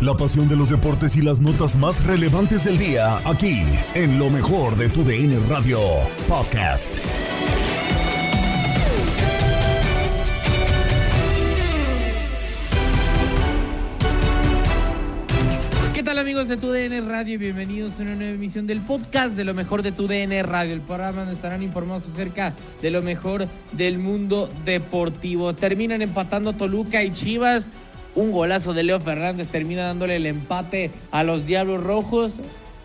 La pasión de los deportes y las notas más relevantes del día, aquí, en lo mejor de tu DN Radio Podcast. ¿Qué tal amigos de tu DN Radio? Bienvenidos a una nueva emisión del podcast de lo mejor de tu DN Radio, el programa donde estarán informados acerca de lo mejor del mundo deportivo. Terminan empatando Toluca y Chivas. Un golazo de Leo Fernández termina dándole el empate a los Diablos Rojos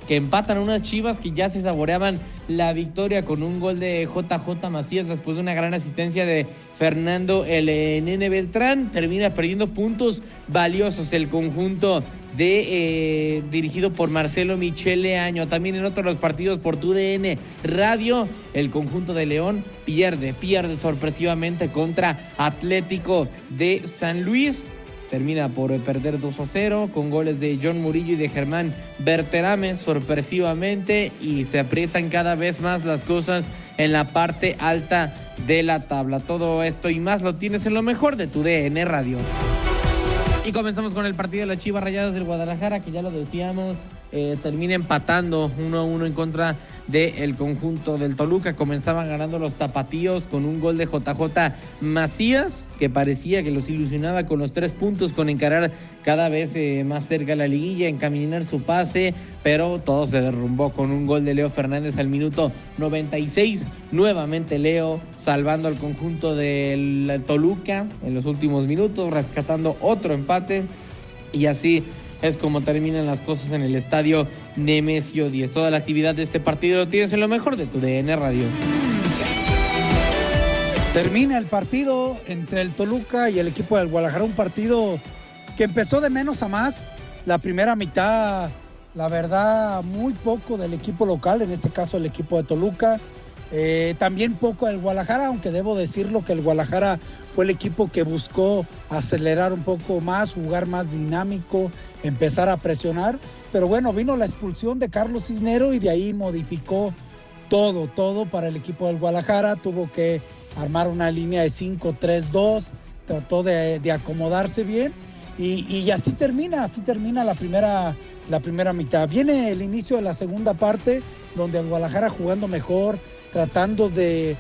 que empatan unas Chivas que ya se saboreaban la victoria con un gol de JJ Macías después de una gran asistencia de Fernando el eh, Nene Beltrán. Termina perdiendo puntos valiosos el conjunto de eh, dirigido por Marcelo Michele Año. También en otros los partidos por TUDN Radio, el conjunto de León pierde, pierde sorpresivamente contra Atlético de San Luis termina por perder 2 a 0 con goles de John Murillo y de Germán Berterame sorpresivamente y se aprietan cada vez más las cosas en la parte alta de la tabla. Todo esto y más lo tienes en lo mejor de tu DN Radio. Y comenzamos con el partido de las Chivas Rayadas del Guadalajara, que ya lo decíamos, eh, termina empatando 1 a 1 en contra del conjunto del Toluca. Comenzaban ganando los tapatíos con un gol de JJ Macías, que parecía que los ilusionaba con los tres puntos, con encarar cada vez eh, más cerca la liguilla, encaminar su pase, pero todo se derrumbó con un gol de Leo Fernández al minuto 96. Nuevamente Leo salvando al conjunto del Toluca en los últimos minutos, rescatando otro empate y así es como terminan las cosas en el estadio Nemesio 10. Toda la actividad de este partido lo tienes en lo mejor de tu DN Radio. Termina el partido entre el Toluca y el equipo del Guadalajara, un partido que empezó de menos a más. La primera mitad, la verdad, muy poco del equipo local, en este caso el equipo de Toluca. Eh, también poco del Guadalajara, aunque debo decirlo que el Guadalajara fue el equipo que buscó acelerar un poco más, jugar más dinámico, empezar a presionar. Pero bueno, vino la expulsión de Carlos Cisnero y de ahí modificó todo, todo para el equipo del Guadalajara. Tuvo que armar una línea de 5-3-2, trató de, de acomodarse bien y, y, así termina, así termina la primera, la primera mitad. Viene el inicio de la segunda parte, donde el Guadalajara jugando mejor, tratando de,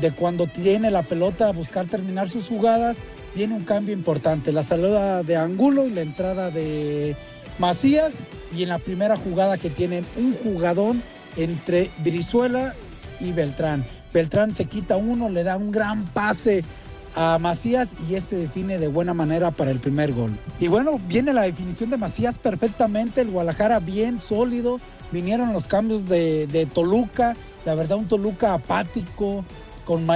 de cuando tiene la pelota buscar terminar sus jugadas, viene un cambio importante. La salida de Angulo y la entrada de Macías, y en la primera jugada que tienen un jugador entre Brizuela y Beltrán. Beltrán se quita uno, le da un gran pase a Macías y este define de buena manera para el primer gol. Y bueno, viene la definición de Macías perfectamente, el Guadalajara bien sólido, vinieron los cambios de, de Toluca, la verdad un Toluca apático, con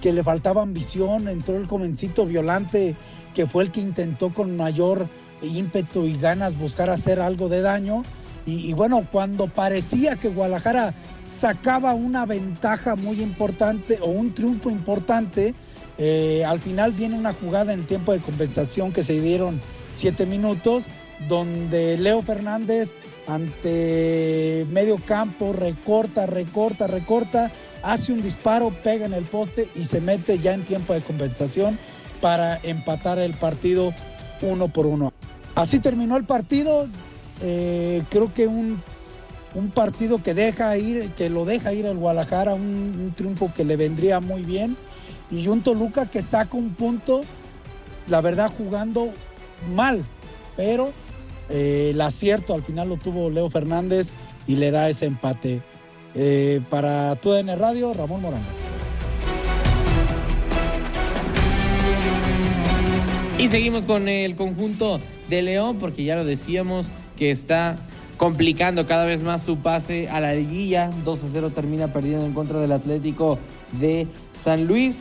que le faltaba ambición, entró el jovencito violante que fue el que intentó con mayor ímpetu y ganas buscar hacer algo de daño. Y, bueno, cuando parecía que Guadalajara sacaba una ventaja muy importante o un triunfo importante, eh, al final viene una jugada en el tiempo de compensación que se dieron siete minutos, donde Leo Fernández ante medio campo recorta, recorta, recorta, hace un disparo, pega en el poste y se mete ya en tiempo de compensación para empatar el partido uno por uno. Así terminó el partido. Eh, creo que un, un, partido que deja ir, que lo deja ir al Guadalajara, un, un triunfo que le vendría muy bien y un Toluca que saca un punto, la verdad jugando mal, pero eh, el acierto al final lo tuvo Leo Fernández y le da ese empate. Eh, para TUDN Radio, Ramón Morán. Y seguimos con el conjunto de León, porque ya lo decíamos que está complicando cada vez más su pase a la liguilla. 2 a 0 termina perdiendo en contra del Atlético de San Luis.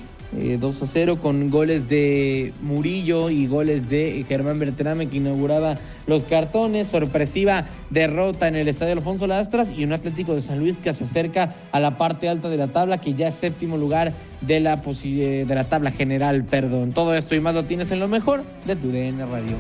2 eh, a 0 con goles de Murillo y goles de Germán Bertrame que inauguraba los cartones. Sorpresiva derrota en el Estadio Alfonso Lastras y un Atlético de San Luis que se acerca a la parte alta de la tabla, que ya es séptimo lugar de la, de la tabla general. Perdón. Todo esto y más lo tienes en lo mejor de tu DN Radio.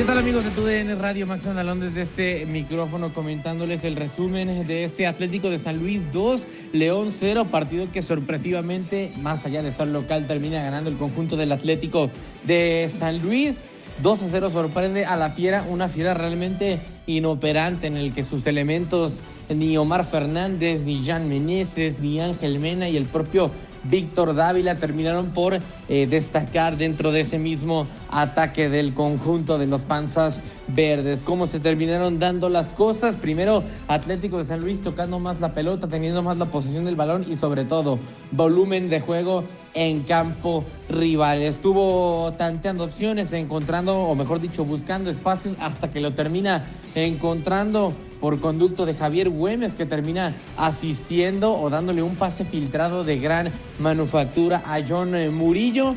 ¿Qué tal amigos de TUDN Radio? Max Andalón desde este micrófono comentándoles el resumen de este Atlético de San Luis 2, León 0, partido que sorpresivamente, más allá de ser local, termina ganando el conjunto del Atlético de San Luis. 2 a 0 sorprende a la fiera, una fiera realmente inoperante en el que sus elementos, ni Omar Fernández, ni Jan Meneses, ni Ángel Mena y el propio Víctor Dávila terminaron por eh, destacar dentro de ese mismo ataque del conjunto de los panzas verdes. ¿Cómo se terminaron dando las cosas? Primero, Atlético de San Luis tocando más la pelota, teniendo más la posesión del balón y sobre todo volumen de juego en campo rival. Estuvo tanteando opciones, encontrando, o mejor dicho, buscando espacios hasta que lo termina encontrando por conducto de Javier Güemes, que termina asistiendo o dándole un pase filtrado de gran manufactura a John Murillo.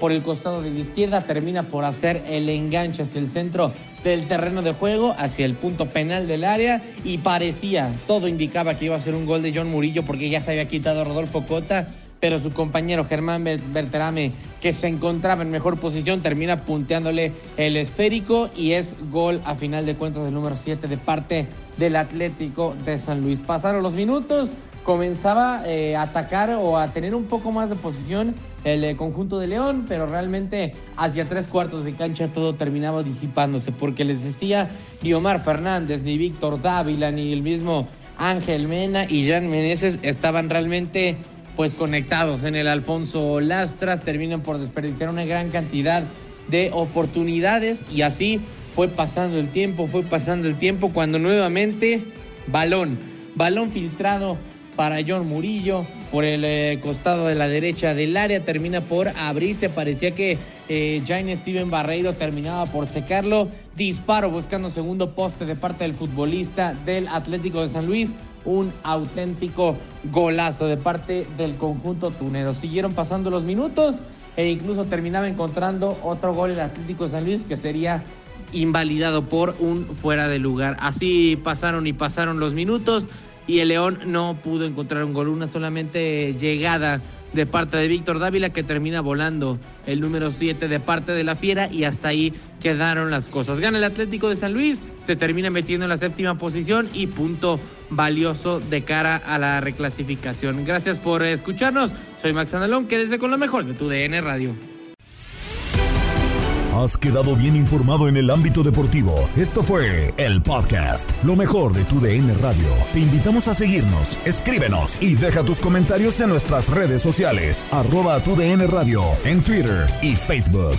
Por el costado de la izquierda termina por hacer el enganche hacia el centro del terreno de juego, hacia el punto penal del área y parecía, todo indicaba que iba a ser un gol de John Murillo porque ya se había quitado Rodolfo Cota pero su compañero Germán Berterame, que se encontraba en mejor posición, termina punteándole el esférico y es gol a final de cuentas del número 7 de parte del Atlético de San Luis. Pasaron los minutos, comenzaba eh, a atacar o a tener un poco más de posición el eh, conjunto de León, pero realmente hacia tres cuartos de cancha todo terminaba disipándose, porque les decía, ni Omar Fernández, ni Víctor Dávila, ni el mismo Ángel Mena y Jan Meneses estaban realmente pues conectados en el Alfonso Lastras, terminan por desperdiciar una gran cantidad de oportunidades y así fue pasando el tiempo, fue pasando el tiempo cuando nuevamente balón, balón filtrado para John Murillo por el eh, costado de la derecha del área, termina por abrirse, parecía que eh, Jaime Steven Barreiro terminaba por secarlo, disparo buscando segundo poste de parte del futbolista del Atlético de San Luis, un auténtico golazo de parte del conjunto tunero. Siguieron pasando los minutos e incluso terminaba encontrando otro gol el Atlético San Luis que sería invalidado por un fuera de lugar. Así pasaron y pasaron los minutos y el León no pudo encontrar un gol, una solamente llegada de parte de Víctor Dávila que termina volando el número 7 de parte de la Fiera y hasta ahí quedaron las cosas. Gana el Atlético de San Luis, se termina metiendo en la séptima posición y punto valioso de cara a la reclasificación. Gracias por escucharnos. Soy Max Andalón, quédese con lo mejor de tu DN Radio. Has quedado bien informado en el ámbito deportivo. Esto fue el podcast, lo mejor de tu DN Radio. Te invitamos a seguirnos, escríbenos y deja tus comentarios en nuestras redes sociales, arroba tu DN Radio, en Twitter y Facebook.